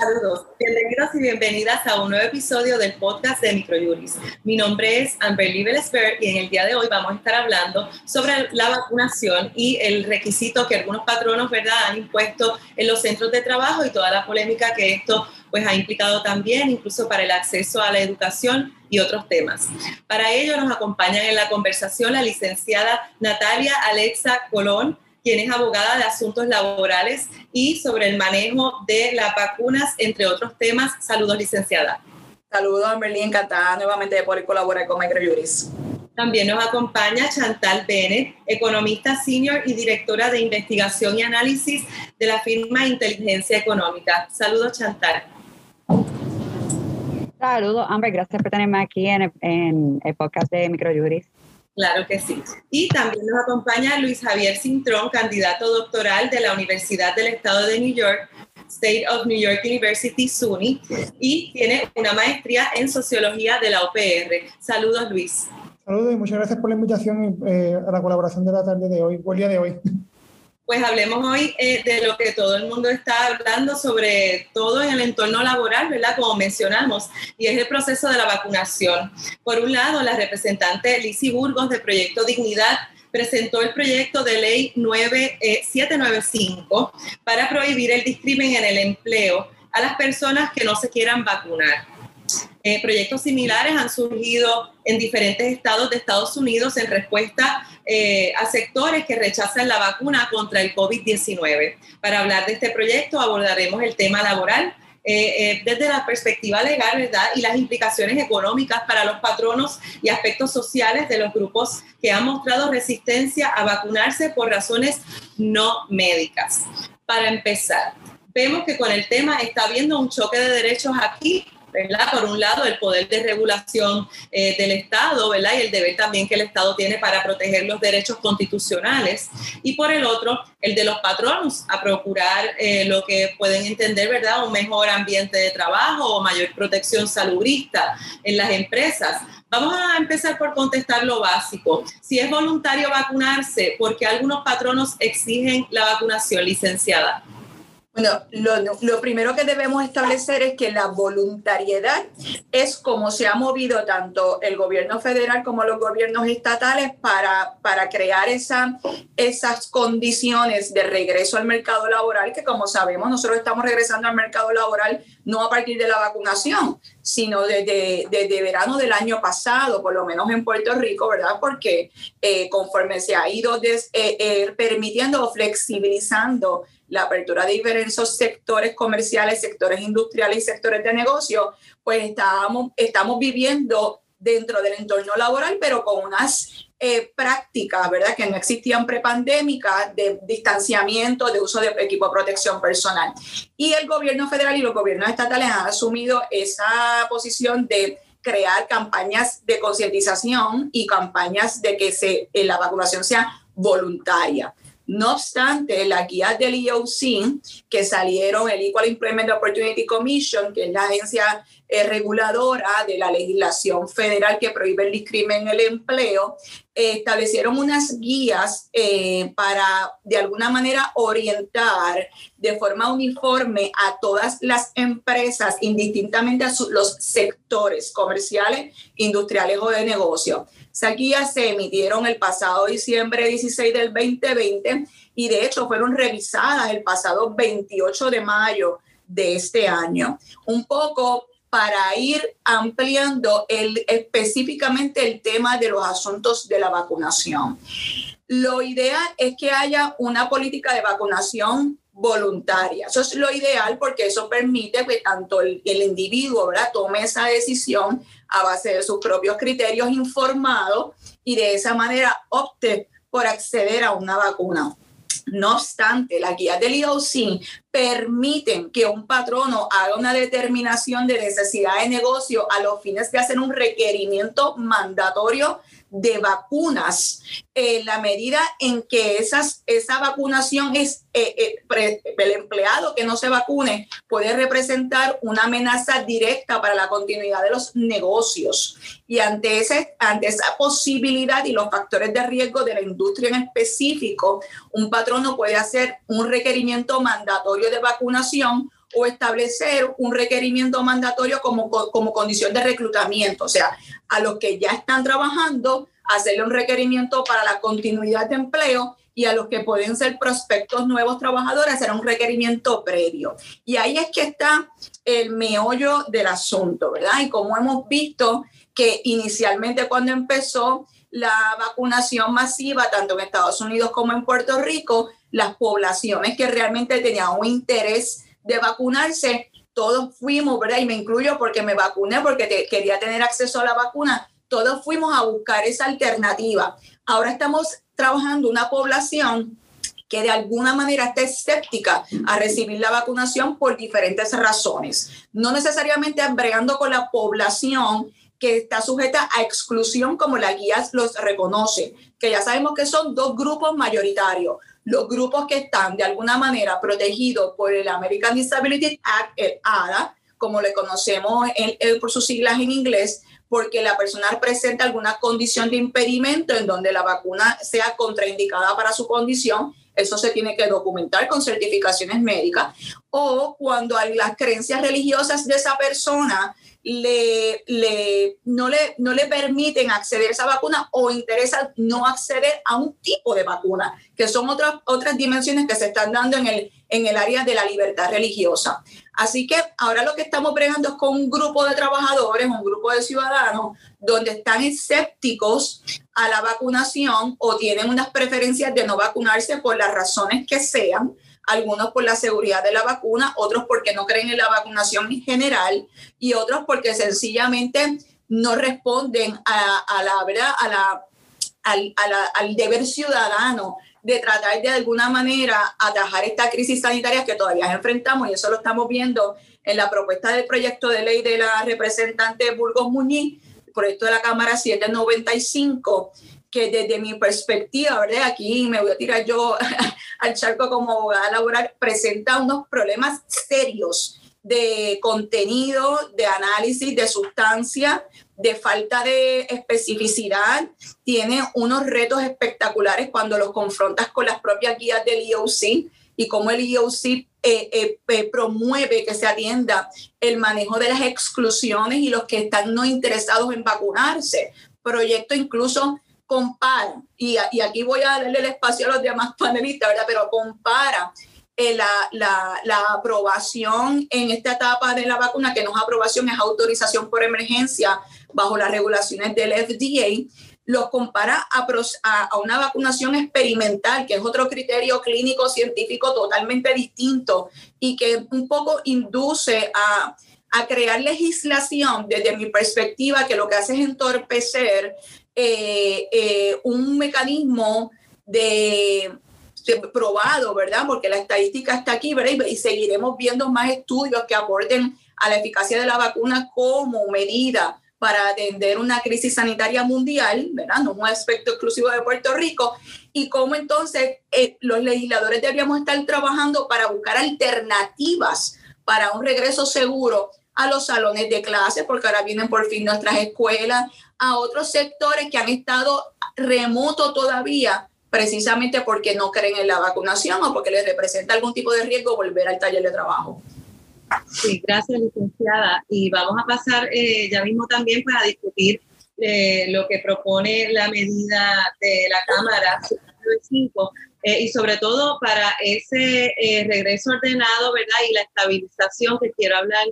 Saludos, bienvenidos y bienvenidas a un nuevo episodio del podcast de Microjuris. Mi nombre es Amberly Belesper y en el día de hoy vamos a estar hablando sobre la vacunación y el requisito que algunos patronos ¿verdad? han impuesto en los centros de trabajo y toda la polémica que esto pues, ha implicado también, incluso para el acceso a la educación y otros temas. Para ello nos acompañan en la conversación la licenciada Natalia Alexa Colón, quien es abogada de asuntos laborales y sobre el manejo de las vacunas, entre otros temas. Saludos, licenciada. Saludos, Amberly, encantada nuevamente de poder colaborar con Microjuris. También nos acompaña Chantal Bennett, economista senior y directora de investigación y análisis de la firma Inteligencia Económica. Saludos, Chantal. Saludos, Amber. Gracias por tenerme aquí en, en el podcast de Microjuris. Claro que sí. Y también nos acompaña Luis Javier Cintrón, candidato doctoral de la Universidad del Estado de New York, State of New York University, SUNY, y tiene una maestría en sociología de la OPR. Saludos, Luis. Saludos y muchas gracias por la invitación eh, a la colaboración de la tarde de hoy, o el día de hoy pues hablemos hoy eh, de lo que todo el mundo está hablando, sobre todo en el entorno laboral, ¿verdad? Como mencionamos, y es el proceso de la vacunación. Por un lado, la representante Lizy Burgos de Proyecto Dignidad presentó el proyecto de ley 9795 eh, para prohibir el discrimen en el empleo a las personas que no se quieran vacunar. Eh, proyectos similares han surgido en diferentes estados de Estados Unidos en respuesta eh, a sectores que rechazan la vacuna contra el COVID-19. Para hablar de este proyecto abordaremos el tema laboral. Eh, desde la perspectiva legal, ¿verdad? Y las implicaciones económicas para los patronos y aspectos sociales de los grupos que han mostrado resistencia a vacunarse por razones no médicas. Para empezar, vemos que con el tema está habiendo un choque de derechos aquí por un lado, el poder de regulación eh, del Estado, ¿verdad? Y el deber también que el Estado tiene para proteger los derechos constitucionales. Y por el otro, el de los patronos a procurar eh, lo que pueden entender, ¿verdad? Un mejor ambiente de trabajo o mayor protección salubrista en las empresas. Vamos a empezar por contestar lo básico. Si es voluntario vacunarse, ¿por qué algunos patronos exigen la vacunación licenciada? Bueno, lo, primero que debemos establecer es que la voluntariedad es como se ha movido tanto el gobierno federal como los gobiernos estatales para, para crear esa, esas condiciones de regreso al mercado laboral, que como sabemos nosotros estamos regresando al mercado laboral no a partir de la vacunación, sino desde, desde verano del año pasado, por lo menos en Puerto Rico, ¿verdad? Porque eh, conforme se ha ido eh, eh, permitiendo o flexibilizando la apertura de diferentes sectores comerciales, sectores industriales y sectores de negocio, pues estamos, estamos viviendo dentro del entorno laboral, pero con unas eh, prácticas, ¿verdad?, que no existían prepandémicas de distanciamiento, de uso de equipo de protección personal. Y el gobierno federal y los gobiernos estatales han asumido esa posición de crear campañas de concientización y campañas de que se, eh, la vacunación sea voluntaria. No obstante, las guías del EOC que salieron, el Equal Employment Opportunity Commission, que es la agencia eh, reguladora de la legislación federal que prohíbe el discrimen en el empleo, eh, establecieron unas guías eh, para de alguna manera orientar de forma uniforme a todas las empresas, indistintamente a los sectores comerciales, industriales o de negocio. Esas guías se emitieron el pasado diciembre 16 del 2020 y de hecho fueron revisadas el pasado 28 de mayo de este año. Un poco para ir ampliando el, específicamente el tema de los asuntos de la vacunación. Lo ideal es que haya una política de vacunación voluntaria. Eso es lo ideal porque eso permite que tanto el, individuo ¿verdad? tome esa decisión a base de sus propios criterios informados y de esa manera opte por acceder a una vacuna. No obstante, las guías del IOC permiten que un patrono haga una determinación de necesidad de negocio a los fines de hacer un requerimiento mandatorio de vacunas en la medida en que esa vacunación es eh, eh, el empleado que no se vacune puede representar una amenaza directa para la continuidad de los negocios. Y ante, ese, ante esa posibilidad y los factores de riesgo de la industria en específico, un patrono puede hacer un requerimiento mandatorio de vacunación o establecer un requerimiento mandatorio como, como condición de reclutamiento, o sea, a los que ya están trabajando, hacerle un requerimiento para la continuidad de empleo y a los que pueden ser prospectos nuevos trabajadores hacer un requerimiento previo. Y ahí es que está el meollo del asunto, ¿verdad? Y como hemos visto que inicialmente cuando empezó la vacunación masiva, tanto en Estados Unidos como en Puerto Rico, las poblaciones que realmente tenían un interés de vacunarse, todos fuimos, ¿verdad? Y me incluyo porque me vacuné, porque quería tener acceso a la vacuna. Todos fuimos a buscar esa alternativa. Ahora estamos trabajando una población que de alguna manera está escéptica a recibir la vacunación por diferentes razones. No necesariamente bregando con la población que está sujeta a exclusión como la guía los reconoce, que ya sabemos que son dos grupos mayoritarios los grupos que están de alguna manera protegidos por el American Disability Act, el ADA, como le conocemos por sus siglas en inglés, porque la persona presenta alguna condición de impedimento en donde la vacuna sea contraindicada para su condición, eso se tiene que documentar con certificaciones médicas, o cuando hay las creencias religiosas de esa persona le, le, no, le, no le permiten acceder a esa vacuna o interesa no acceder a un tipo de vacuna, que son otras, otras dimensiones que se están dando en el, en el área de la libertad religiosa. Así que ahora lo que estamos bregando es con un grupo de trabajadores, un grupo de ciudadanos, donde están escépticos a la vacunación o tienen unas preferencias de no vacunarse por las razones que sean algunos por la seguridad de la vacuna, otros porque no creen en la vacunación en general y otros porque sencillamente no responden a, la verdad, a la, al deber ciudadano de tratar de alguna manera atajar esta crisis sanitaria que todavía enfrentamos y eso lo estamos viendo en la propuesta del proyecto de ley de la representante Burgos Muñiz, proyecto de la Cámara 795, que desde mi perspectiva, ¿verdad? Aquí me voy a tirar yo al charco como abogada laboral, presenta unos problemas serios de contenido, de análisis, de sustancia, de falta de especificidad. Tiene unos retos espectaculares cuando los confrontas con las propias guías del IOC y cómo el IOC eh, eh, eh, promueve que se atienda el manejo de las exclusiones y los que están no interesados en vacunarse. Proyecto incluso compara, y, y, aquí voy a darle el espacio a los demás panelistas, ¿verdad? Pero compara eh, la, la, la, aprobación en esta etapa de la vacuna, que no es aprobación, es autorización por emergencia bajo las regulaciones del FDA, los compara a, a, a, una vacunación experimental, que es otro criterio clínico científico totalmente distinto y que un poco induce a, a crear legislación desde mi perspectiva que lo que hace es entorpecer eh, eh, un mecanismo de, probado, ¿verdad? Porque la estadística está aquí, ¿verdad? Y, seguiremos viendo más estudios que aborden a la eficacia de la vacuna como medida para atender una crisis sanitaria mundial, ¿verdad? No un aspecto exclusivo de Puerto Rico, y cómo entonces eh, los legisladores deberíamos estar trabajando para buscar alternativas para un regreso seguro a los salones de clase, porque ahora vienen por fin nuestras escuelas, a otros sectores que han estado remoto todavía, precisamente porque no creen en la vacunación o porque les representa algún tipo de riesgo volver al taller de trabajo. Sí, gracias, licenciada. Y vamos a pasar eh, ya mismo también para discutir eh, lo que propone la medida de la Cámara 5 eh, y sobre todo para ese regreso ordenado, ¿verdad? Y la estabilización que quiero hablar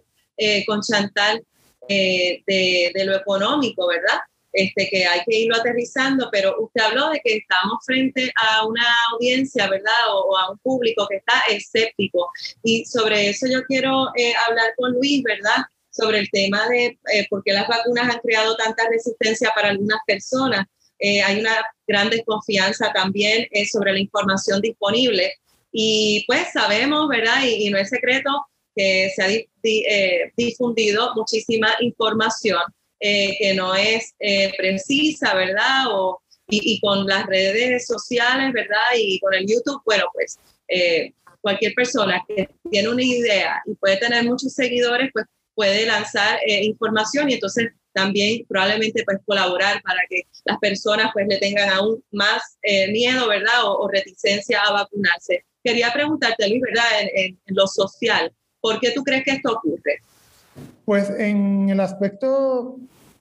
con Chantal eh, de, lo económico, ¿verdad? Este, que hay que irlo aterrizando, pero usted habló de que estamos frente a una audiencia, ¿verdad? O, a un público que está escéptico. Y sobre eso yo quiero eh, hablar con Luis, ¿verdad? Sobre el tema de eh, por qué las vacunas han creado tanta resistencia para algunas personas. hay una gran desconfianza también sobre la información disponible. Y pues sabemos, ¿verdad? y no es secreto que se ha eh, difundido muchísima información eh, que no es eh, precisa, ¿verdad? O, y, con las redes sociales, ¿verdad? Y con el YouTube, bueno, pues eh, cualquier persona que tiene una idea y puede tener muchos seguidores, pues puede lanzar información y entonces también probablemente pues colaborar para que las personas pues le tengan aún más miedo, ¿verdad? O, reticencia a vacunarse. Quería preguntarte, Luis, ¿verdad? en, lo social, ¿por qué tú crees que esto ocurre? Pues en el aspecto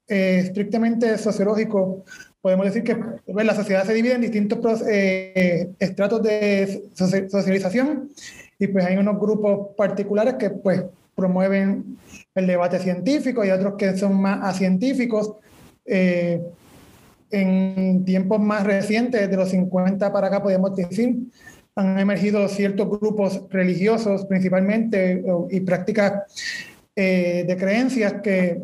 eh, estrictamente sociológico, podemos decir que pues, la sociedad se divide en distintos eh, estratos de socialización y pues hay unos grupos particulares que pues promueven el debate científico y otros que son más acientíficos. Eh, en tiempos más recientes, de los 50 para acá, podemos decir, han emergido ciertos grupos religiosos principalmente y prácticas eh, de creencias que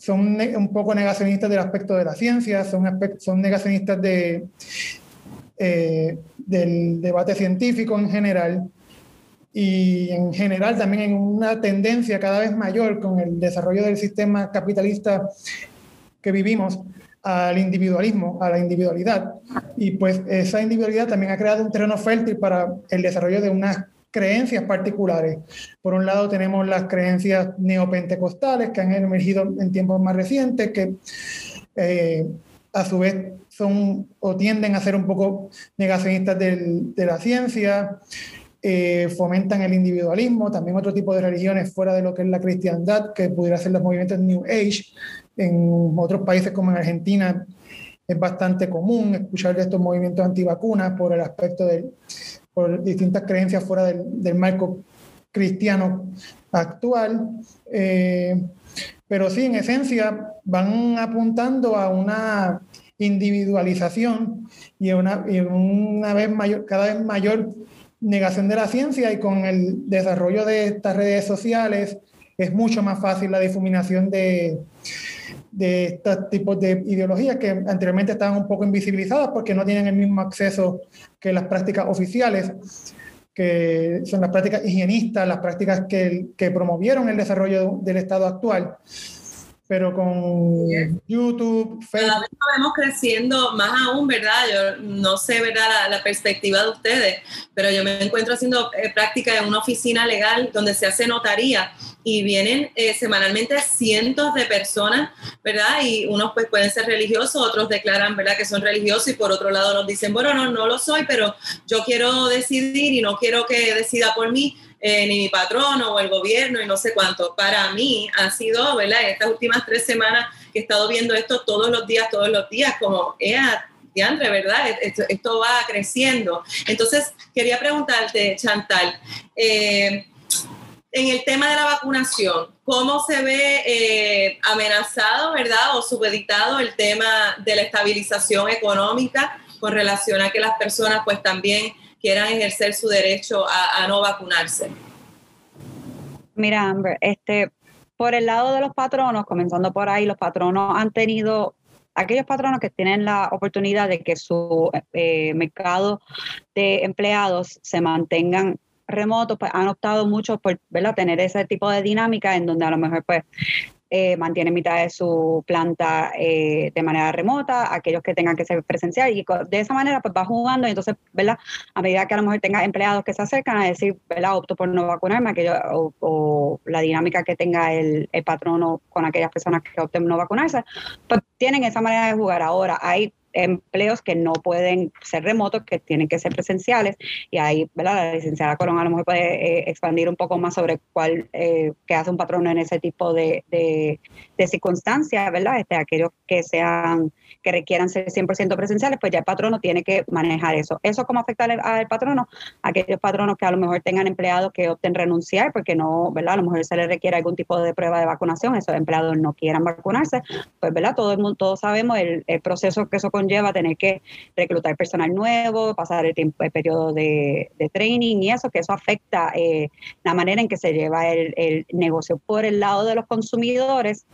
son un poco negacionistas del aspecto de la ciencia, son, son negacionistas de, eh, del debate científico en general y en general también en una tendencia cada vez mayor con el desarrollo del sistema capitalista que vivimos al individualismo, a la individualidad. Y pues esa individualidad también ha creado un terreno fértil para el desarrollo de unas creencias particulares. Por un lado tenemos las creencias neopentecostales que han emergido en tiempos más recientes, que eh, a su vez son o tienden a ser un poco negacionistas de la ciencia, eh, fomentan el individualismo, también otro tipo de religiones fuera de lo que es la cristiandad, que pudiera ser los movimientos New Age. En otros países como en Argentina es bastante común escuchar de estos movimientos antivacunas por el aspecto del distintas creencias fuera del, marco cristiano actual. Eh, pero sí, en esencia, van apuntando a una individualización y una, y una vez mayor, cada vez mayor negación de la ciencia y con el desarrollo de estas redes sociales es mucho más fácil la difuminación de, de estos tipos de ideologías que anteriormente estaban un poco invisibilizadas porque no tienen el mismo acceso que las prácticas oficiales, que son las prácticas higienistas, las prácticas que, que promovieron el desarrollo del Estado actual pero con YouTube, Facebook. Cada vez vemos creciendo más aún, ¿verdad? Yo no sé, ¿verdad? La, perspectiva de ustedes, pero yo me encuentro haciendo eh, práctica en una oficina legal donde se hace notaría y vienen eh, semanalmente cientos de personas, ¿verdad? Y unos pues pueden ser religiosos, otros declaran, ¿verdad? Que son religiosos y por otro lado nos dicen, bueno, no, no lo soy, pero yo quiero decidir y no quiero que decida por mí eh, ni mi patrono o el gobierno y no sé cuánto. Para mí ha sido, ¿verdad? En estas últimas tres semanas que he estado viendo esto todos los días, todos los días, como, eh, diantre, ¿verdad? Esto, va creciendo. Entonces, quería preguntarte, Chantal, eh, en el tema de la vacunación, ¿cómo se ve eh, amenazado, ¿verdad? O subeditado el tema de la estabilización económica con relación a que las personas pues también quieran ejercer su derecho a, no vacunarse. Mira, Amber, este, por el lado de los patronos, comenzando por ahí, los patronos han tenido aquellos patronos que tienen la oportunidad de que su eh, mercado de empleados se mantengan remotos, pues han optado mucho por tener ese tipo de dinámica en donde a lo mejor pues eh, mantiene mitad de su planta eh, de manera remota, aquellos que tengan que ser presencial y de esa manera pues va jugando y entonces, ¿verdad? A medida que a lo mejor tenga empleados que se acercan a decir, ¿verdad? Opto por no vacunarme, aquello, o, la dinámica que tenga el, el patrono con aquellas personas que opten no vacunarse, pues tienen esa manera de jugar. Ahora, hay empleos que no pueden ser remotos, que tienen que ser presenciales. Y ahí, ¿verdad? La licenciada Colón a lo mejor puede eh, expandir un poco más sobre cuál, eh, qué hace un patrón en ese tipo de, de, de circunstancias, ¿verdad? Este, aquellos que sean que requieran ser 100% presenciales, pues ya el patrono tiene que manejar eso. ¿Eso cómo afecta al, patrono? Aquellos patronos que a lo mejor tengan empleados que opten renunciar porque no, ¿verdad? A lo mejor se les requiere algún tipo de prueba de vacunación, esos empleados no quieran vacunarse, pues, ¿verdad? Todo el mundo, todos sabemos el, proceso que eso conlleva, tener que reclutar personal nuevo, pasar el tiempo, el periodo de, training y eso, que eso afecta eh, la manera en que se lleva el, el negocio por el lado de los consumidores.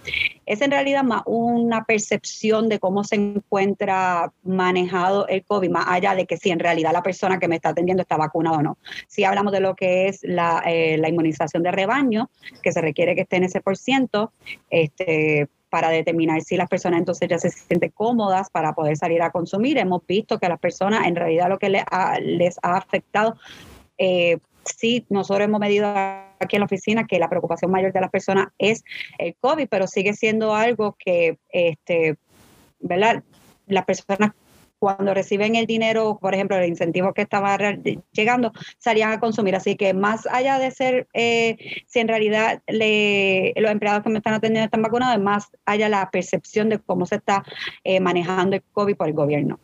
Es en realidad más una percepción de cómo se encuentra manejado el COVID, más allá de que si en realidad la persona que me está atendiendo está vacunada o no. Si hablamos de lo que es la, eh, la inmunización de rebaño, que se requiere que esté en ese por ciento, este, para determinar si las personas entonces ya se sienten cómodas para poder salir a consumir. Hemos visto que a las personas en realidad lo que les ha, les ha afectado, eh, sí, nosotros hemos medido aquí en la oficina que la preocupación mayor de las personas es el COVID, pero sigue siendo algo que, este, ¿verdad? Las personas cuando reciben el dinero, por ejemplo, el incentivo que estaba llegando, salían a consumir. Así que más allá de ser, eh, si en realidad los empleados que me están atendiendo están vacunados, más allá la percepción de cómo se está eh, manejando el COVID por el gobierno.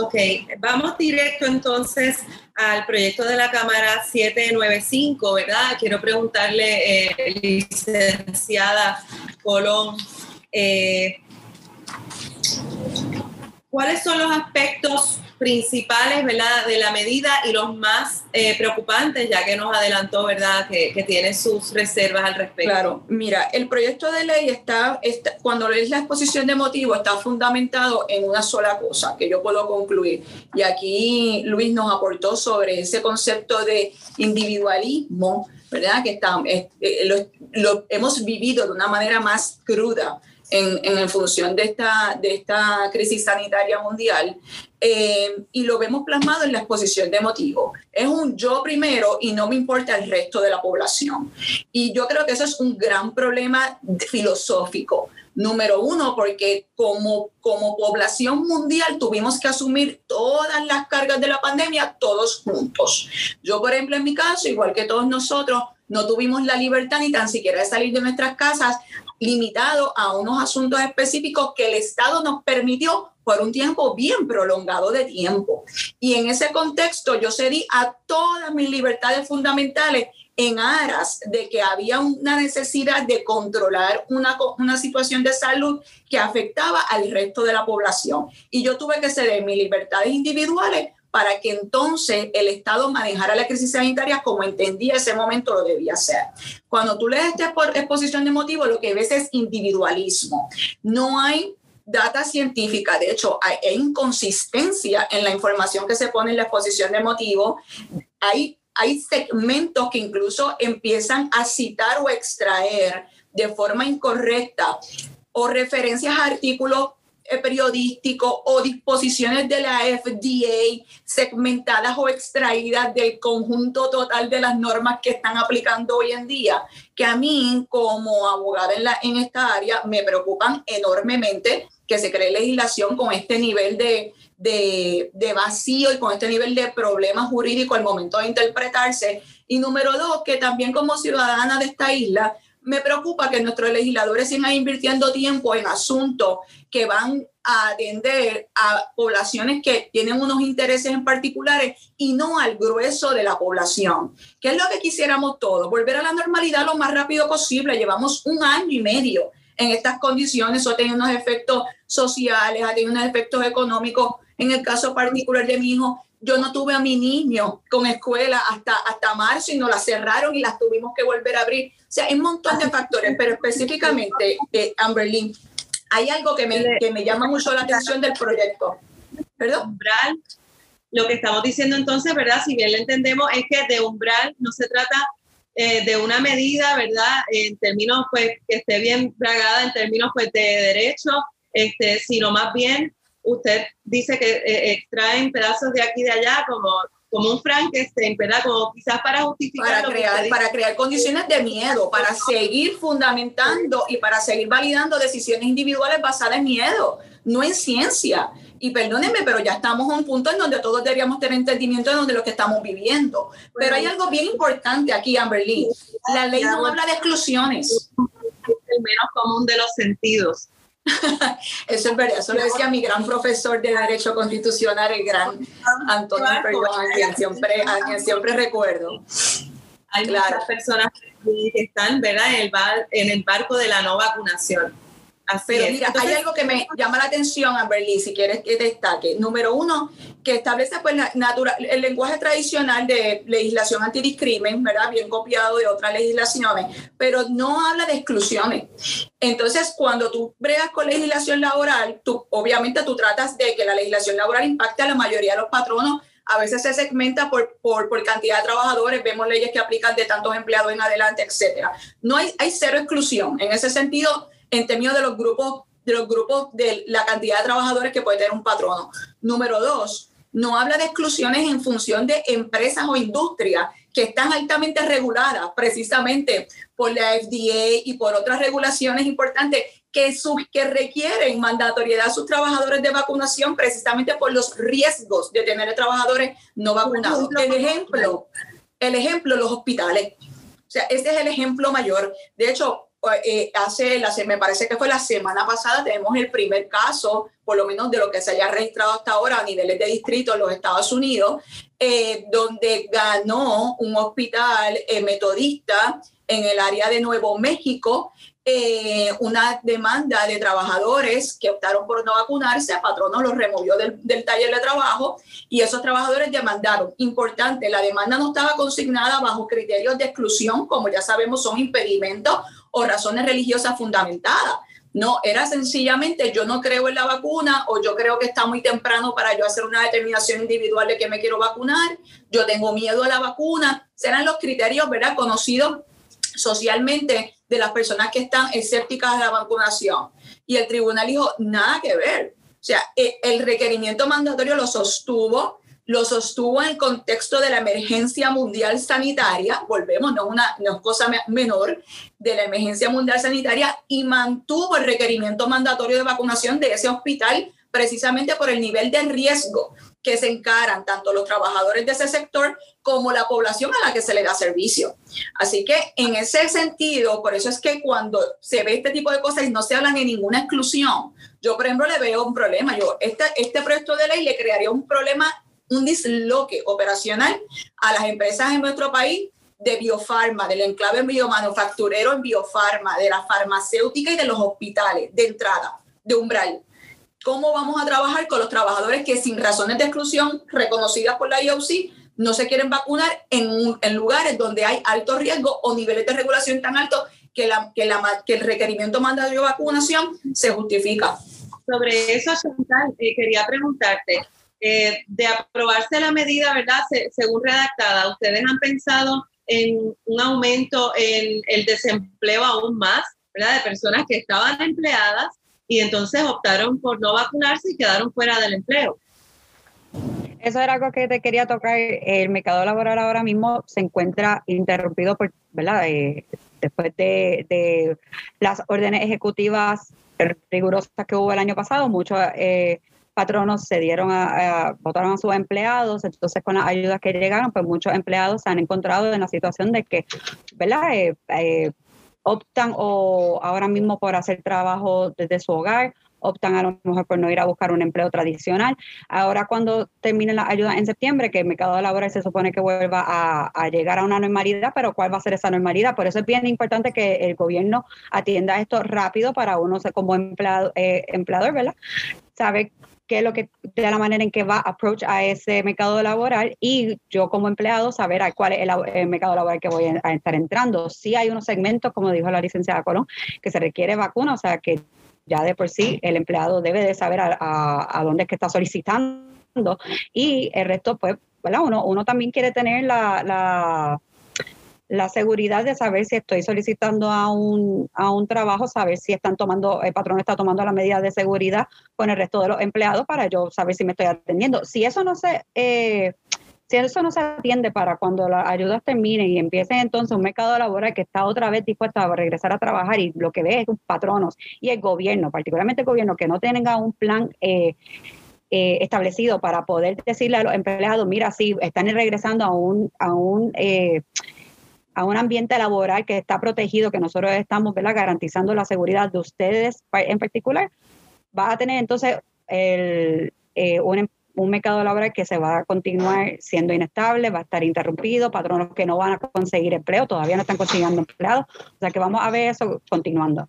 Ok, vamos directo entonces al proyecto de la Cámara 795, ¿verdad? Quiero preguntarle, eh, licenciada Colón, ¿Cuáles son los aspectos principales ¿verdad? de la medida y los más eh, preocupantes, ya que nos adelantó ¿verdad? Que, tiene sus reservas al respecto? Claro, mira, el proyecto de ley está, está, cuando lees la exposición de motivos, está fundamentado en una sola cosa que yo puedo concluir. Y aquí Luis nos aportó sobre ese concepto de individualismo, ¿verdad? Que está, eh, lo, lo hemos vivido de una manera más cruda en, función de esta, de esta crisis sanitaria mundial. Eh, y lo vemos plasmado en la exposición de motivos. Es un yo primero y no me importa el resto de la población. Y yo creo que eso es un gran problema filosófico. Número uno, porque como, como población mundial tuvimos que asumir todas las cargas de la pandemia todos juntos. Yo, por ejemplo, en mi caso, igual que todos nosotros, no tuvimos la libertad ni tan siquiera de salir de nuestras casas limitado a unos asuntos específicos que el Estado nos permitió por un tiempo bien prolongado de tiempo. Y en ese contexto yo cedí a todas mis libertades fundamentales en aras de que había una necesidad de controlar una, una situación de salud que afectaba al resto de la población. Y yo tuve que ceder mis libertades individuales para que entonces el Estado manejara la crisis sanitaria como entendía ese momento lo debía hacer. Cuando tú lees esta exposición de motivos, lo que ves es individualismo. No hay data científica, de hecho hay, inconsistencia en la información que se pone en la exposición de motivos. Hay, hay segmentos que incluso empiezan a citar o extraer de forma incorrecta o referencias a artículos periodístico o disposiciones de la FDA segmentadas o extraídas del conjunto total de las normas que están aplicando hoy en día, que a mí como abogada en, la, en esta área me preocupan enormemente que se cree legislación con este nivel de, de, de vacío y con este nivel de problema jurídico al momento de interpretarse. Y número dos, que también como ciudadana de esta isla, me preocupa que nuestros legisladores sigan invirtiendo tiempo en asuntos que van a atender a poblaciones que tienen unos intereses en particulares y no al grueso de la población. ¿Qué es lo que quisiéramos todos? Volver a la normalidad lo más rápido posible. Llevamos un año y medio en estas condiciones. Eso ha tenido unos efectos sociales, ha tenido unos efectos económicos. En el caso particular de mi hijo, yo no tuve a mi niño con escuela hasta, hasta marzo y nos la cerraron y las tuvimos que volver a abrir. O sea, hay un montón de factores, pero específicamente, eh, Amberlin, hay algo que me, que me llama mucho la atención del proyecto. ¿Perdón? Umbral, lo que estamos diciendo entonces, ¿verdad? Si bien lo entendemos, es que de umbral no se trata eh, de una medida, ¿verdad? En términos, pues, que esté bien plagada en términos, pues, de derecho, este, sino más bien usted dice que eh, extraen pedazos de aquí y de allá como, como un Frankenstein, ¿verdad? Como quizás para justificar. Para, crear, para crear condiciones de miedo, para seguir fundamentando y para seguir validando decisiones individuales basadas en miedo, no en ciencia. Y perdónenme, pero ya estamos a un punto en donde todos deberíamos tener entendimiento de lo que estamos viviendo. Pero hay algo bien importante aquí, Amberly. La ley no habla de exclusiones. El menos común de los sentidos. Eso es verdad, eso lo decía mi gran profesor de Derecho Constitucional, el gran Antonio Perdón, a quien siempre, a quien siempre recuerdo. Hay muchas personas que están ¿verdad? En, el en el barco de la no vacunación. Pero mira, hay algo que me llama la atención, Amberly, si quieres que destaque. Número uno, que establece pues, natural, el lenguaje tradicional de legislación antidiscrimen, ¿verdad? Bien copiado de otras legislaciones, pero no habla de exclusiones. Entonces, cuando tú bregas con legislación laboral, tú, obviamente tú tratas de que la legislación laboral impacte a la mayoría de los patronos a veces se segmenta por, por, por, cantidad de trabajadores, vemos leyes que aplican de tantos empleados en adelante, etcétera. No hay, hay cero exclusión. En ese sentido, en términos de los grupos de los grupos de la cantidad de trabajadores que puede tener un patrono. Número dos, no habla de exclusiones en función de empresas o industrias que están altamente reguladas precisamente por la FDA y por otras regulaciones importantes que, que requieren mandatoriedad a sus trabajadores de vacunación precisamente por los riesgos de tener trabajadores no vacunados. El ejemplo, el ejemplo, los hospitales. O sea, ese es el ejemplo mayor. De hecho, eh, hace, la, me parece que fue la semana pasada, tenemos el primer caso, por lo menos de lo que se haya registrado hasta ahora a niveles de distrito en los Estados Unidos, eh, donde ganó un hospital eh, metodista en el área de Nuevo México eh, una demanda de trabajadores que optaron por no vacunarse, Patrono los removió del, del, taller de trabajo y esos trabajadores demandaron. Importante, la demanda no estaba consignada bajo criterios de exclusión, como ya sabemos son impedimentos o razones religiosas fundamentadas. No, era sencillamente yo no creo en la vacuna o yo creo que está muy temprano para yo hacer una determinación individual de que me quiero vacunar, yo tengo miedo a la vacuna. Serán los criterios, ¿verdad? Conocidos socialmente de las personas que están escépticas de la vacunación. Y el tribunal dijo, nada que ver. O sea, e, el requerimiento mandatorio lo sostuvo, lo sostuvo en el contexto de la emergencia mundial sanitaria, volvemos, no, una, no es cosa menor, de la emergencia mundial sanitaria y mantuvo el requerimiento mandatorio de vacunación de ese hospital precisamente por el nivel de riesgo que se encaran tanto los trabajadores de ese sector como la población a la que se le da servicio. Así que en ese sentido, por eso es que cuando se ve este tipo de cosas y no se habla de ninguna exclusión, yo por ejemplo le veo un problema. Yo, este, este proyecto de ley le crearía un problema, un disloque operacional a las empresas en nuestro país de biofarma, del enclave biomanufacturero en biofarma, de la farmacéutica y de los hospitales de entrada, de umbral cómo vamos a trabajar con los trabajadores que sin razones de exclusión reconocidas por la IOC no se quieren vacunar en, en lugares donde hay alto riesgo o niveles de regulación tan altos que, la, que, la, que el requerimiento mandatorio de vacunación se justifica. Sobre eso, Chantal, eh, quería preguntarte, eh, de aprobarse la medida, ¿verdad? según redactada, ¿ustedes han pensado en un aumento en el desempleo aún más, ¿verdad? De personas que estaban empleadas y entonces optaron por no vacunarse y quedaron fuera del empleo. Eso era algo que te quería tocar. El mercado laboral ahora mismo se encuentra interrumpido por, ¿verdad? Eh, después de, las órdenes ejecutivas rigurosas que hubo el año pasado, muchos eh, patronos se dieron a, votaron a sus empleados, entonces con las ayudas que llegaron, pues muchos empleados se han encontrado en la situación de que, ¿verdad? Eh, optan o ahora mismo por hacer trabajo desde su hogar, optan a lo mejor por no ir a buscar un empleo tradicional. Ahora cuando terminen las ayudas en septiembre, que el mercado laboral se supone que vuelva a, llegar a una normalidad, pero ¿cuál va a ser esa normalidad? Por eso es bien importante que el gobierno atienda esto rápido para uno como empleado, eh, empleador, ¿verdad? Sabe qué es lo que, de la manera en que va approach a ese mercado laboral y yo como empleado saber a cuál es el, mercado laboral que voy a, estar entrando. Sí hay unos segmentos, como dijo la licenciada Colón, que se requiere vacuna, o sea que ya de por sí el empleado debe de saber a, a, dónde es que está solicitando y el resto, pues, ¿verdad? Uno, uno también quiere tener la la seguridad de saber si estoy solicitando a un, a un trabajo, saber si están tomando, el patrón está tomando las medidas de seguridad con el resto de los empleados para yo saber si me estoy atendiendo. Si eso no se, eh, si eso no se atiende para cuando las ayudas terminen y empiecen entonces un mercado laboral que está otra vez dispuesto a regresar a trabajar y lo que ve es patronos y el gobierno, particularmente el gobierno, que no tenga un plan eh, eh, establecido para poder decirle a los empleados, mira, si están regresando a un, a un a un ambiente laboral que está protegido, que nosotros estamos garantizando la seguridad de ustedes en particular, va a tener entonces el, eh, un, un, mercado laboral que se va a continuar siendo inestable, va a estar interrumpido, patronos que no van a conseguir empleo, todavía no están consiguiendo empleados, o sea que vamos a ver eso continuando.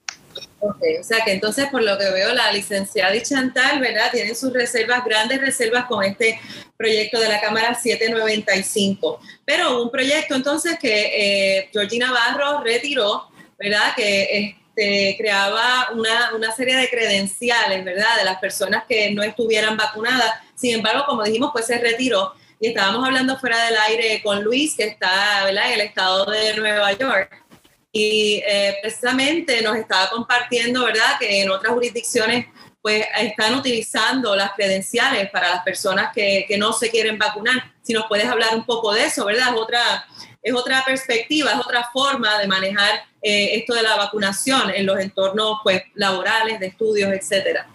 Ok, o sea que entonces por lo que veo la licenciada y Chantal, ¿verdad? Tienen sus reservas, grandes reservas con este proyecto de la Cámara 795. Pero un proyecto entonces que eh, Georgina Barro retiró, ¿verdad? Que este, creaba una, una, serie de credenciales, ¿verdad? De las personas que no estuvieran vacunadas. Sin embargo, como dijimos, pues se retiró. Y estábamos hablando fuera del aire con Luis, que está, ¿verdad? En el estado de Nueva York y eh, precisamente nos estaba compartiendo, ¿verdad?, que en otras jurisdicciones pues están utilizando las credenciales para las personas que, que, no se quieren vacunar. Si nos puedes hablar un poco de eso, ¿verdad? Es otra, es otra perspectiva, es otra forma de manejar eh, esto de la vacunación en los entornos pues, laborales, de estudios, etcétera.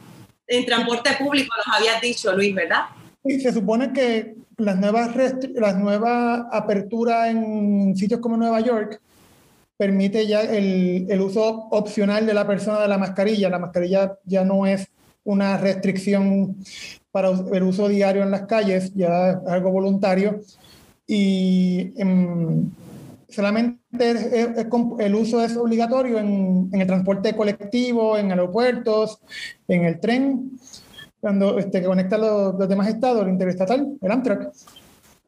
En transporte público, nos habías dicho, Luis, ¿verdad? Sí, se supone que las nuevas, las nuevas aperturas en sitios como Nueva York permite ya el, el, uso opcional de la persona de la mascarilla. La mascarilla ya no es una restricción para el uso diario en las calles, ya es algo voluntario. Y em, solamente el uso es obligatorio en, en, el transporte colectivo, en aeropuertos, en el tren, cuando este, conecta los, los demás estados, el interestatal, el Amtrak.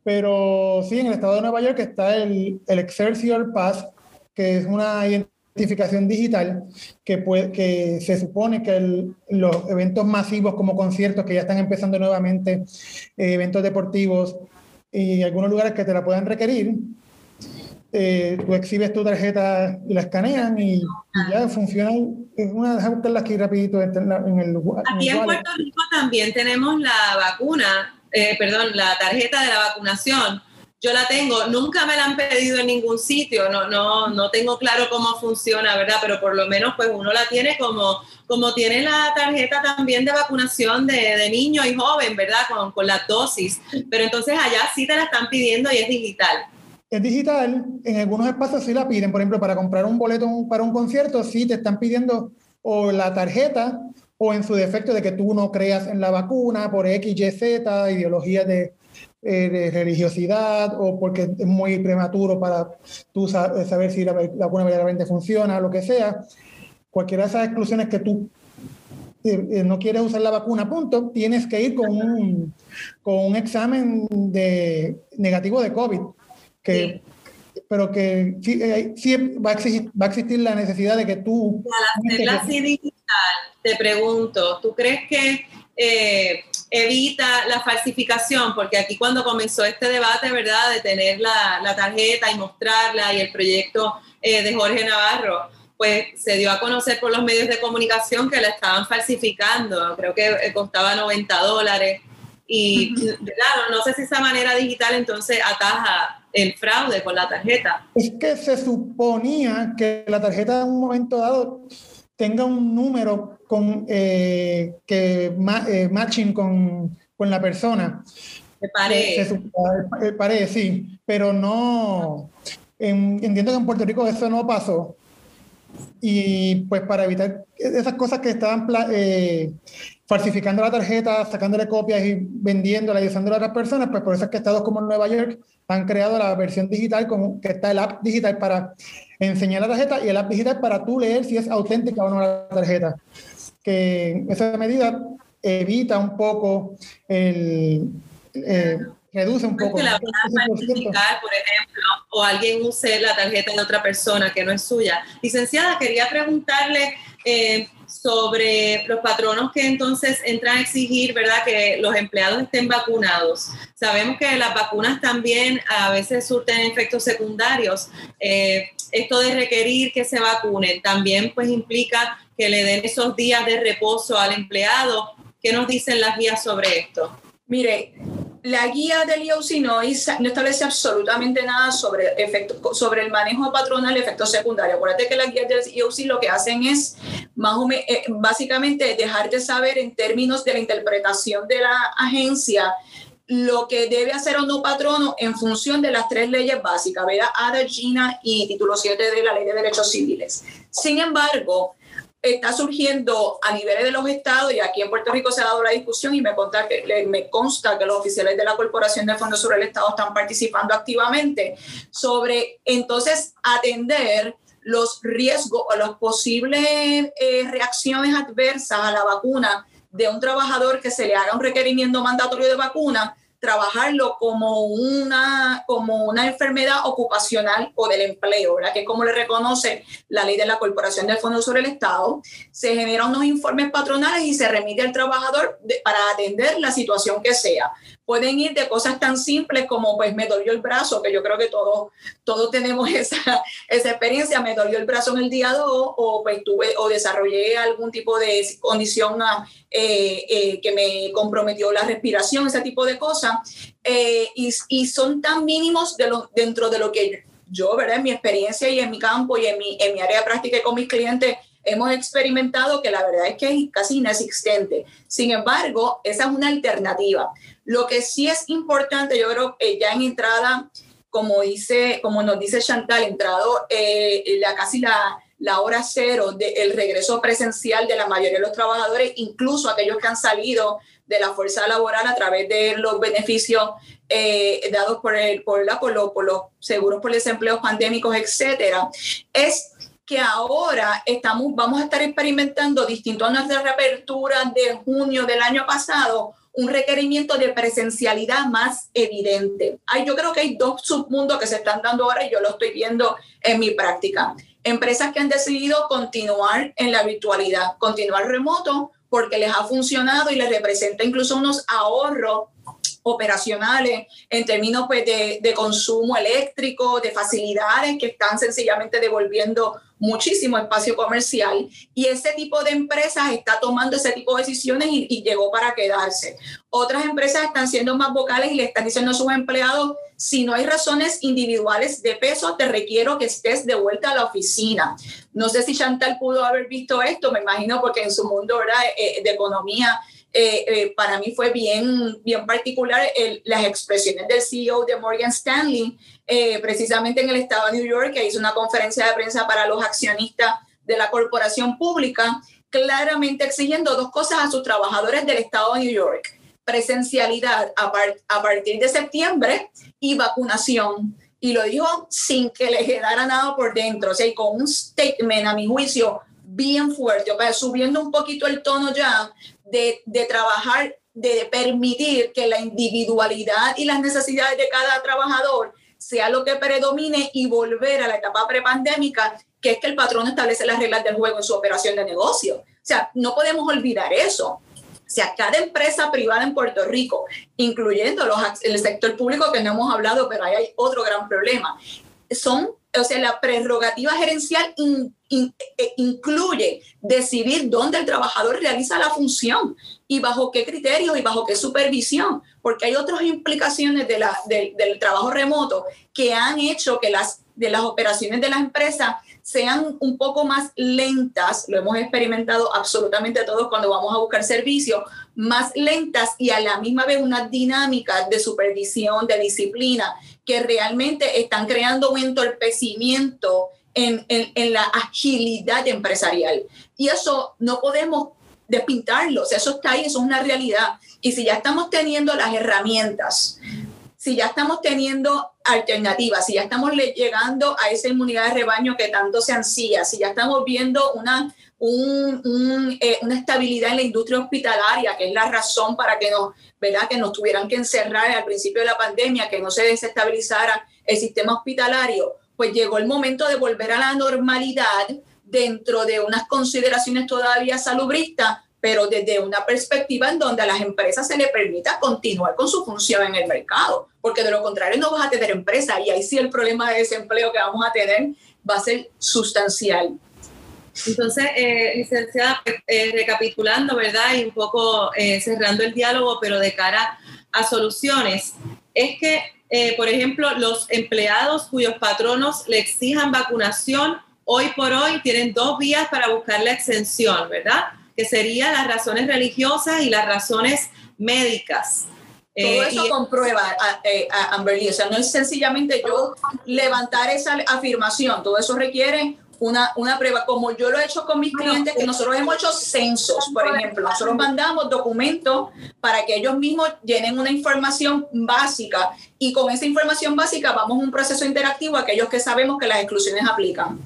Pero sí, en el estado de Nueva York está el, el Excelsior Pass, que es una identificación digital que, puede, que se supone que los eventos masivos como conciertos que ya están empezando nuevamente, eh, eventos deportivos y algunos lugares que te la puedan requerir, eh, tú exhibes tu tarjeta y la escanean y, ya funciona. Es una, déjame buscarla aquí rapidito en, el Aquí en, Puerto Rico también tenemos la vacuna, eh, perdón, la tarjeta de la vacunación yo la tengo, nunca me la han pedido en ningún sitio, no, no, no tengo claro cómo funciona, ¿verdad? Pero por lo menos pues uno la tiene como, como tiene la tarjeta también de vacunación de, de niño y joven, ¿verdad? Con, con las dosis. Pero entonces allá sí te la están pidiendo y es digital. Es digital, en algunos espacios sí la piden, por ejemplo, para comprar un boleto para un concierto, sí te están pidiendo o la tarjeta o en su defecto de que tú no creas en la vacuna por X, Y, Z, ideologías de, eh, de religiosidad o porque es muy prematuro para tú eh, saber si la, vacuna verdaderamente funciona, lo que sea, cualquiera de esas exclusiones que tú eh, no quieres usar la vacuna, punto, tienes que ir con un, con un examen de negativo de COVID, que, pero que sí, sí va, a existir, va, a existir, la necesidad de que tú... Al hacerla así digital, te pregunto, ¿tú crees que eh, evita la falsificación, porque aquí cuando comenzó este debate, ¿verdad?, de tener la, la tarjeta y mostrarla y el proyecto eh, de Jorge Navarro, pues se dio a conocer por los medios de comunicación que la estaban falsificando, creo que eh, costaba 90 dólares. Y claro, no sé si esa manera digital entonces ataja el fraude con la tarjeta. Es que se suponía que la tarjeta en un momento dado tenga un número con, eh, que eh, matching con, con, la persona. Me parece. Eh, sí, pero no. entiendo que en Puerto Rico eso no pasó. Y pues para evitar esas cosas que estaban falsificando la tarjeta, sacándole copias y vendiéndola y usándola a otras personas, pues por eso es que estados como Nueva York han creado la versión digital, como que está el app digital para enseñar la tarjeta y el app digital para tú leer si es auténtica o no la tarjeta. Que esa medida evita un poco el... Eh, reduce un poco. Que la falsificar, por ejemplo, o alguien use la tarjeta de otra persona que no es suya. Licenciada, quería preguntarle eh, sobre los patronos que entonces entran a exigir, ¿verdad?, que los empleados estén vacunados. Sabemos que las vacunas también a veces surten efectos secundarios. Eh, esto de requerir que se vacunen también pues implica que le den esos días de reposo al empleado. ¿Qué nos dicen las guías sobre esto? Mire, la guía del IOC no, no, establece absolutamente nada sobre, efecto, sobre el manejo patronal efectos secundarios. Acuérdate que las guías del IOC lo que hacen es más o eh, básicamente dejarte saber en términos de la interpretación de la agencia lo que debe hacer o no patrono en función de las tres leyes básicas, ¿verdad? ADA, GINA y título 7 de la Ley de Derechos Civiles. Sin embargo, está surgiendo a niveles de los estados y aquí en Puerto Rico se ha dado la discusión y me consta que, me consta los oficiales de la Corporación de Fondos sobre el Estado están participando activamente sobre entonces atender los riesgos o las posibles eh, reacciones adversas a la vacuna de un trabajador que se le haga un requerimiento mandatorio de vacuna trabajarlo como una, como una enfermedad ocupacional o del empleo, ¿verdad? que es como le reconoce la ley de la Corporación del Fondo sobre el Estado. Se generan unos informes patronales y se remite al trabajador para atender la situación que sea. Pueden ir de cosas tan simples como pues me dolió el brazo, que yo creo que todos todos tenemos esa, esa experiencia, me dolió el brazo en el día 2 o pues tuve o desarrollé algún tipo de condición ah, eh, eh, que me comprometió la respiración, ese tipo de cosas, eh, y, y, son tan mínimos de lo, dentro de lo que yo, ¿verdad? En mi experiencia y en mi campo y en mi, en mi área de práctica y con mis clientes, hemos experimentado que la verdad es que es casi inexistente. Sin embargo, esa es una alternativa. Lo que sí es importante, yo creo que ya en entrada, como, dice, como nos dice Chantal, entrado eh, la, casi la, la hora cero del regreso presencial de la mayoría de los trabajadores, incluso aquellos que han salido de la fuerza laboral a través de los beneficios eh, dados por, el, por, la, por los seguros por desempleos pandémicos, etcétera, es que ahora estamos, vamos a estar experimentando, distinto a nuestra reapertura de junio del año pasado, un requerimiento de presencialidad más evidente. Hay, yo creo que hay dos submundos que se están dando ahora y yo lo estoy viendo en mi práctica. Empresas que han decidido continuar en la virtualidad, continuar remoto, porque les ha funcionado y les representa incluso unos ahorros operacionales en términos pues, de, de, consumo eléctrico, de facilidades que están sencillamente devolviendo muchísimo espacio comercial y ese tipo de empresas está tomando ese tipo de decisiones y, llegó para quedarse. Otras empresas están siendo más vocales y le están diciendo a sus empleados, si no hay razones individuales de peso, te requiero que estés de vuelta a la oficina. No sé si Chantal pudo haber visto esto, me imagino porque en su mundo eh, de economía eh, eh, para mí fue bien, bien particular las expresiones del CEO de Morgan Stanley, eh, precisamente en el estado de New York, que hizo una conferencia de prensa para los accionistas de la corporación pública, claramente exigiendo dos cosas a sus trabajadores del estado de New York. Presencialidad a, a partir de septiembre y vacunación. Y lo dijo sin que le quedara nada por dentro, o sea, y con un statement, a mi juicio, bien fuerte, o sea, subiendo un poquito el tono ya de, de trabajar, de permitir que la individualidad y las necesidades de cada trabajador sea lo que predomine y volver a la etapa prepandémica, que es que el patrón establece las reglas del juego en su operación de negocio. O sea, no podemos olvidar eso. O sea, cada empresa privada en Puerto Rico, incluyendo los, el sector público que no hemos hablado, pero ahí hay otro gran problema, son o sea, la prerrogativa gerencial eh, incluye decidir dónde el trabajador realiza la función y bajo qué criterios y bajo qué supervisión, porque hay otras implicaciones del trabajo remoto que han hecho que las, de las operaciones de las empresas sean un poco más lentas, lo hemos experimentado absolutamente todos cuando vamos a buscar servicios, más lentas y a la misma vez una dinámica de supervisión, de disciplina, que realmente están creando un entorpecimiento en, en, la agilidad empresarial. Y eso no podemos despintarlo, o sea, eso está ahí, eso es una realidad. Y si ya estamos teniendo las herramientas si ya estamos teniendo alternativas, si ya estamos llegando a esa inmunidad de rebaño que tanto se ansía, si ya estamos viendo una, un, eh, una estabilidad en la industria hospitalaria, que es la razón para que nos, ¿verdad? que nos tuvieran que encerrar al principio de la pandemia, que no se desestabilizara el sistema hospitalario, pues llegó el momento de volver a la normalidad dentro de unas consideraciones todavía salubristas, pero desde una perspectiva en donde a las empresas se les permita continuar con su función en el mercado, porque de lo contrario no vas a tener empresa y ahí sí el problema de desempleo que vamos a tener va a ser sustancial. Entonces, eh, licenciada, eh, recapitulando, ¿verdad? Y un poco eh, cerrando el diálogo, pero de cara a soluciones, es que, eh, por ejemplo, los empleados cuyos patronos le exijan vacunación, hoy por hoy tienen dos vías para buscar la exención, ¿verdad? Que serían las razones religiosas y las razones médicas. Todo eh, eso comprueba, a, eh, a Amberly, o sea, no es sencillamente yo levantar esa afirmación, todo eso requiere una, una prueba, como yo lo he hecho con mis clientes, que nosotros hemos hecho censos, por ejemplo, nosotros mandamos documentos para que ellos mismos llenen una información básica y con esa información básica vamos a un proceso interactivo a aquellos que sabemos que las exclusiones aplican.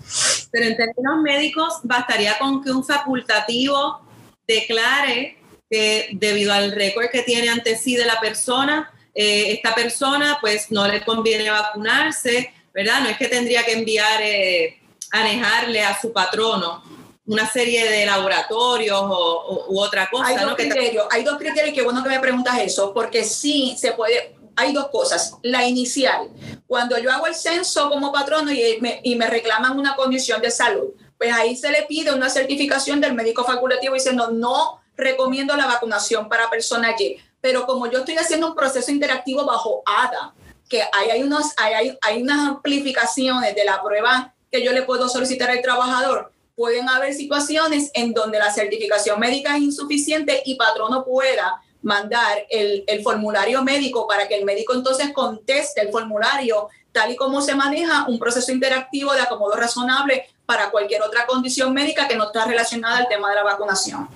Pero en términos médicos, bastaría con que un facultativo declare que debido al récord que tiene ante sí de la persona, eh, esta persona pues no le conviene vacunarse, ¿verdad? No es que tendría que enviar... Eh, anejarle a su patrono una serie de laboratorios o, u otra cosa. Hay dos criterios, hay dos criterios, qué bueno que me preguntas eso, porque sí se puede, hay dos cosas. La inicial, cuando yo hago el censo como patrono y me, y me reclaman una condición de salud, pues ahí se le pide una certificación del médico facultativo diciendo no recomiendo la vacunación para personas Y. Pero como yo estoy haciendo un proceso interactivo bajo ADA, que hay, hay, unos, hay, hay, hay unas amplificaciones de la prueba que yo le puedo solicitar al trabajador, pueden haber situaciones en donde la certificación médica es insuficiente y patrono pueda mandar el, el, formulario médico para que el médico entonces conteste el formulario tal y como se maneja un proceso interactivo de acomodo razonable para cualquier otra condición médica que no está relacionada al tema de la vacunación.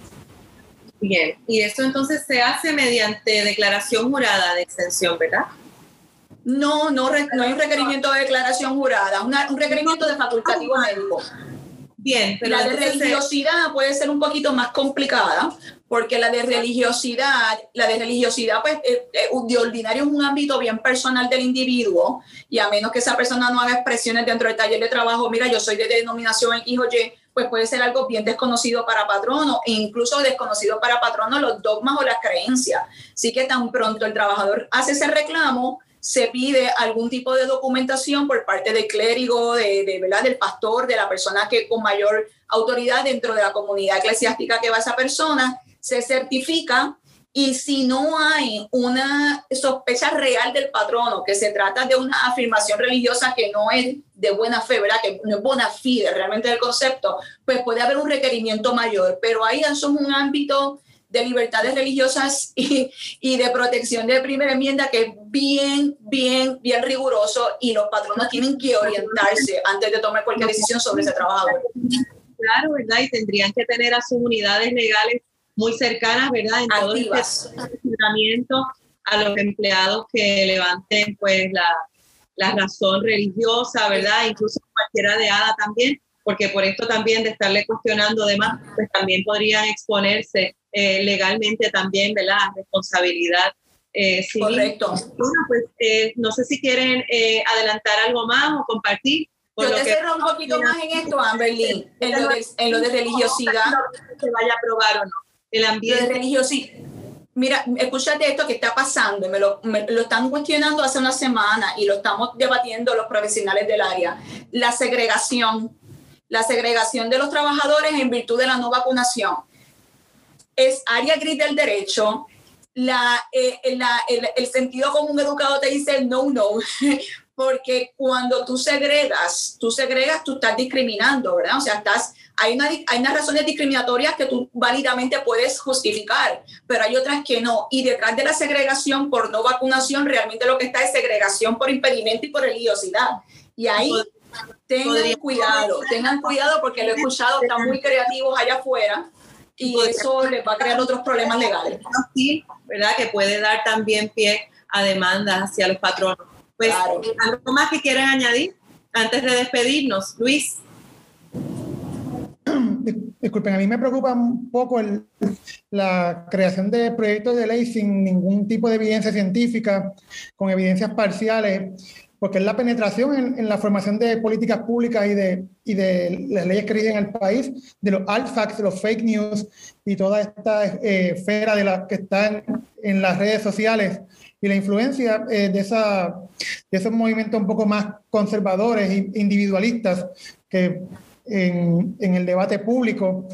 Bien, y esto entonces se hace mediante declaración jurada de extensión, ¿verdad? No, no, no hay un requerimiento de declaración jurada, un requerimiento de facultativo médico. Bien, pero la de religiosidad puede ser un poquito más complicada, porque la de religiosidad, la de religiosidad, pues eh, eh, de ordinario es un ámbito bien personal del individuo, y a menos que esa persona no haga expresiones dentro del taller de trabajo, mira, yo soy de denominación X o Y, pues puede ser algo bien desconocido para patrono e incluso desconocido para patrono los dogmas o las creencias. Así que tan pronto el trabajador hace ese reclamo, se pide algún tipo de documentación por parte del clérigo, de, de, ¿verdad? del pastor, de la persona que con mayor autoridad dentro de la comunidad eclesiástica que va esa persona, se certifica y si no hay una sospecha real del patrono, que se trata de una afirmación religiosa que no es de buena fe, ¿verdad? Que no es bona fide realmente del concepto, pues puede haber un requerimiento mayor. Pero ahí somos un ámbito de libertades religiosas y, y, de protección de primera enmienda que es bien, bien, bien riguroso y los patronos tienen que orientarse antes de tomar cualquier decisión sobre ese trabajador. Claro, ¿verdad? Y tendrían que tener a sus unidades legales muy cercanas, ¿verdad? En todo este a los empleados que levanten pues la, la razón religiosa, ¿verdad? Incluso cualquiera de ADA también, porque por esto también de estarle cuestionando demás, pues también podrían exponerse eh, legalmente también, ¿verdad? Responsabilidad eh, civil. Correcto. Bueno, pues eh, no sé si quieren eh, adelantar algo más o compartir. Yo te cerro un poquito más en esto, Amberlyn, en lo de, en lo de religiosidad. Se vaya a aprobar o no. El ambiente. De religiosidad. Mira, escúchate esto que está pasando, me lo, me lo están cuestionando hace una semana y lo estamos debatiendo los profesionales del área. La segregación, la segregación de los trabajadores en virtud de la no vacunación es área gris del derecho. La, eh, la, el, el, sentido común educado te dice no, no, porque cuando tú segregas, tú segregas, tú estás discriminando, ¿verdad? O sea, estás, hay, una, hay unas razones discriminatorias que tú válidamente puedes justificar, pero hay otras que no. Y detrás de la segregación por no vacunación, realmente lo que está es segregación por impedimento y por religiosidad. Y ahí tengan cuidado, tengan cuidado porque lo he escuchado, están muy creativos allá afuera y eso les va a crear otros problemas legales. Sí, ¿verdad? Que puede dar también pie a demandas hacia los patronos. Pues, ¿algo más que quieran añadir antes de despedirnos? Luis. Disculpen, a mí me preocupa un poco el, la creación de proyectos de ley sin ningún tipo de evidencia científica, con evidencias parciales porque es la penetración en, en, la formación de políticas públicas y de, y de las leyes que rigen el país, de los alt facts, de los fake news y toda esta eh, esfera de la que están en las redes sociales y la influencia eh, de, esa, de esos movimientos un poco más conservadores e individualistas que en, en el debate público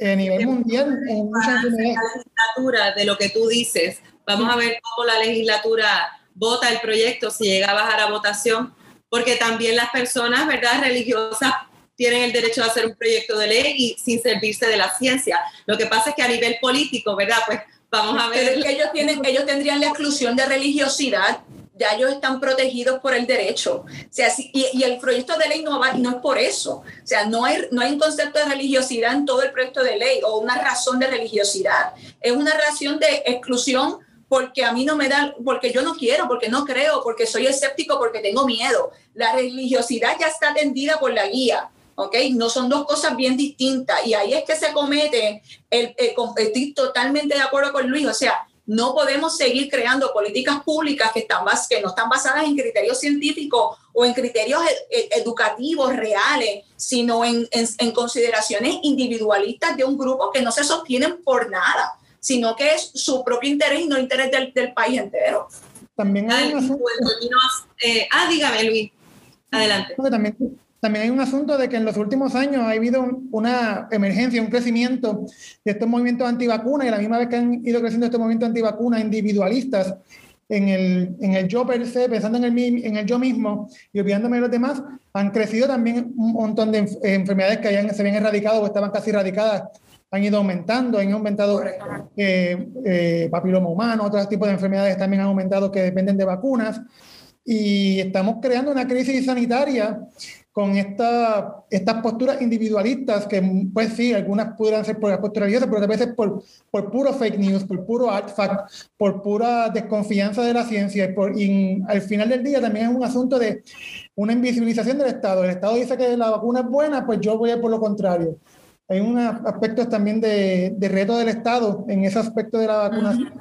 a nivel mundial en muchas la legislatura de lo que tú dices vamos a ver cómo la legislatura vota el proyecto si llega a bajar a votación, porque también las personas, ¿verdad?, religiosas tienen el derecho de hacer un proyecto de ley y sin servirse de la ciencia. Lo que pasa es que a nivel político, ¿verdad? Pues vamos a ver. que ellos, tienen, ellos tendrían la exclusión de religiosidad ya ellos están protegidos por el derecho. O sea, y, y, el proyecto de ley no, va, no es por eso. O sea, no hay, no hay un concepto de religiosidad en todo el proyecto de ley o una razón de religiosidad. Es una razón de exclusión porque a mí no me da, porque yo no quiero, porque no creo, porque soy escéptico, porque tengo miedo. La religiosidad ya está atendida por la guía, ¿ok? No son dos cosas bien distintas y ahí es que se comete, el, el, estoy totalmente de acuerdo con Luis, o sea, No podemos seguir creando políticas públicas que, están, que no están basadas en criterios científicos o en criterios e, e, educativos reales, sino en, en, consideraciones individualistas de un grupo que no se sostienen por nada, sino que es su propio interés y no el interés del, del país entero. También hay eh, ah, dígame, Luis. Adelante. También, también hay un asunto de que en los últimos años ha habido una emergencia, un crecimiento de estos movimientos antivacunas y a la misma vez que han ido creciendo estos movimientos antivacunas individualistas en el, en el yo per se, pensando en el, en el yo mismo y olvidándome de los demás, han crecido también un montón de enfermedades que hayan, se habían erradicado o estaban casi erradicadas han ido aumentando, han aumentado eh, eh, papiloma humano, otros tipos de enfermedades también han aumentado que dependen de vacunas. Y estamos creando una crisis sanitaria con esta, estas posturas individualistas, que pues sí, algunas pudieran ser por las posturas religiosas, pero a veces por, por puro fake news, por puro artifact, por pura desconfianza de la ciencia. Y, por, al final del día también es un asunto de una invisibilización del Estado. El Estado dice que la vacuna es buena, pues yo voy a por lo contrario hay un aspecto también de, reto del Estado en ese aspecto de la vacunación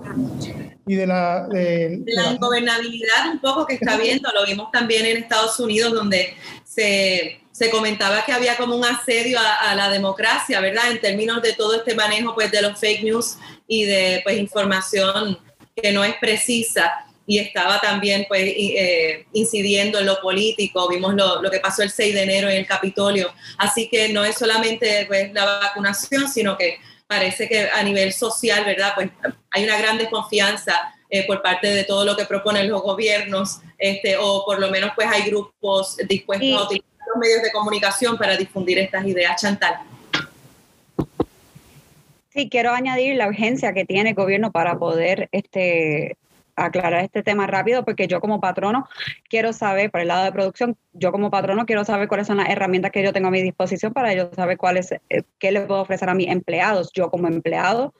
y de la... De, la, ingobernabilidad un poco que está viendo, lo vimos también en Estados Unidos donde se, comentaba que había como un asedio a, la democracia, ¿verdad? En términos de todo este manejo pues de los fake news y de pues información que no es precisa y estaba también pues eh, incidiendo en lo político, vimos lo, lo, que pasó el 6 de enero en el Capitolio, así que no es solamente pues, la vacunación, sino que parece que a nivel social, ¿verdad? Pues hay una gran desconfianza eh, por parte de todo lo que proponen los gobiernos, este, o por lo menos pues hay grupos dispuestos a utilizar los medios de comunicación para difundir estas ideas, Chantal. Sí, quiero añadir la urgencia que tiene el gobierno para poder este, aclarar este tema rápido porque yo como patrono quiero saber, por el lado de producción, yo como patrono quiero saber cuáles son las herramientas que yo tengo a mi disposición para yo saber cuáles, eh, qué le puedo ofrecer a mis empleados. Yo como empleado,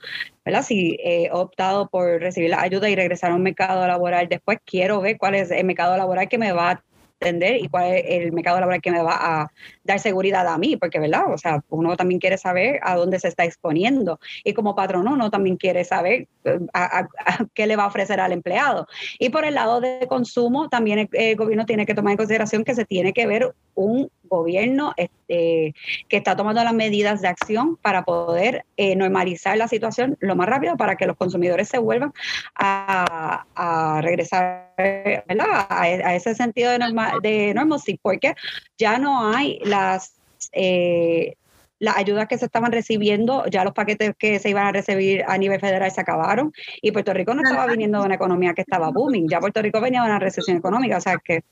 ¿verdad? Si he optado por recibir la ayuda y regresar a un mercado laboral después, quiero ver cuál es el mercado laboral que me va a atender y cuál es el mercado laboral que me va a dar seguridad a mí, porque, ¿verdad? O sea, uno también quiere saber a dónde se está exponiendo y como patrono uno también quiere saber eh, a, qué le va a ofrecer al empleado. Y por el lado de consumo, también el, gobierno tiene que tomar en consideración que se tiene que ver un gobierno este, que está tomando las medidas de acción para poder eh, normalizar la situación lo más rápido para que los consumidores se vuelvan a, regresar A, ese sentido de, normal, de normalcy, porque ya no hay la las, eh, las ayudas que se estaban recibiendo, ya los paquetes que se iban a recibir a nivel federal se acabaron y Puerto Rico no estaba viniendo de una economía que estaba booming, ya Puerto Rico venía de una recesión económica, o sea que...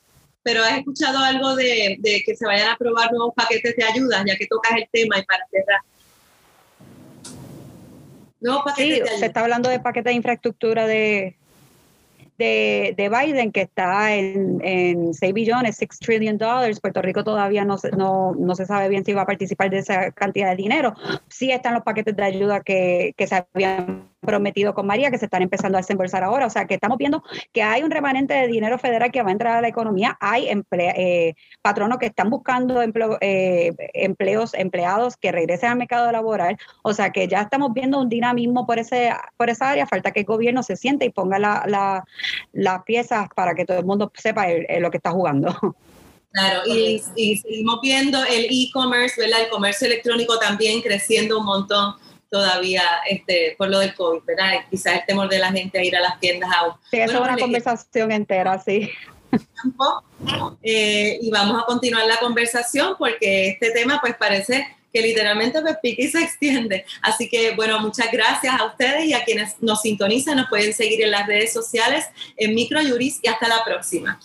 Pero has escuchado algo de, que se vayan a aprobar nuevos paquetes de ayudas, ya que tocas el tema y para cerrar. Nuevos paquetes sí, se está hablando de paquetes de infraestructura de, de, de Biden, que está en, en 6 billones, 6 trillion dollars. Puerto Rico todavía no, no, no, se sabe bien si va a participar de esa cantidad de dinero. Sí están los paquetes de ayuda que, que se habían prometido con María, que se están empezando a desembolsar ahora. O sea, que estamos viendo que hay un remanente de dinero federal que va a entrar a la economía. Hay eh, patronos que están buscando eh, empleos, empleados que regresen al mercado laboral. O sea, que ya estamos viendo un dinamismo por, ese, por esa área. Falta que el gobierno se siente y ponga la, las piezas para que todo el mundo sepa lo que está jugando. Claro, y, y seguimos viendo el e-commerce, ¿verdad? El comercio electrónico también creciendo un montón todavía este, por lo del COVID, ¿verdad? Quizás el temor de la gente a ir a las tiendas a... Sí, eso es una conversación entera, sí. Eh, y vamos a continuar la conversación porque este tema pues parece que literalmente me pica y se extiende. Así que bueno, muchas gracias a ustedes y a quienes nos sintonizan, nos pueden seguir en las redes sociales en Microjuris y hasta la próxima.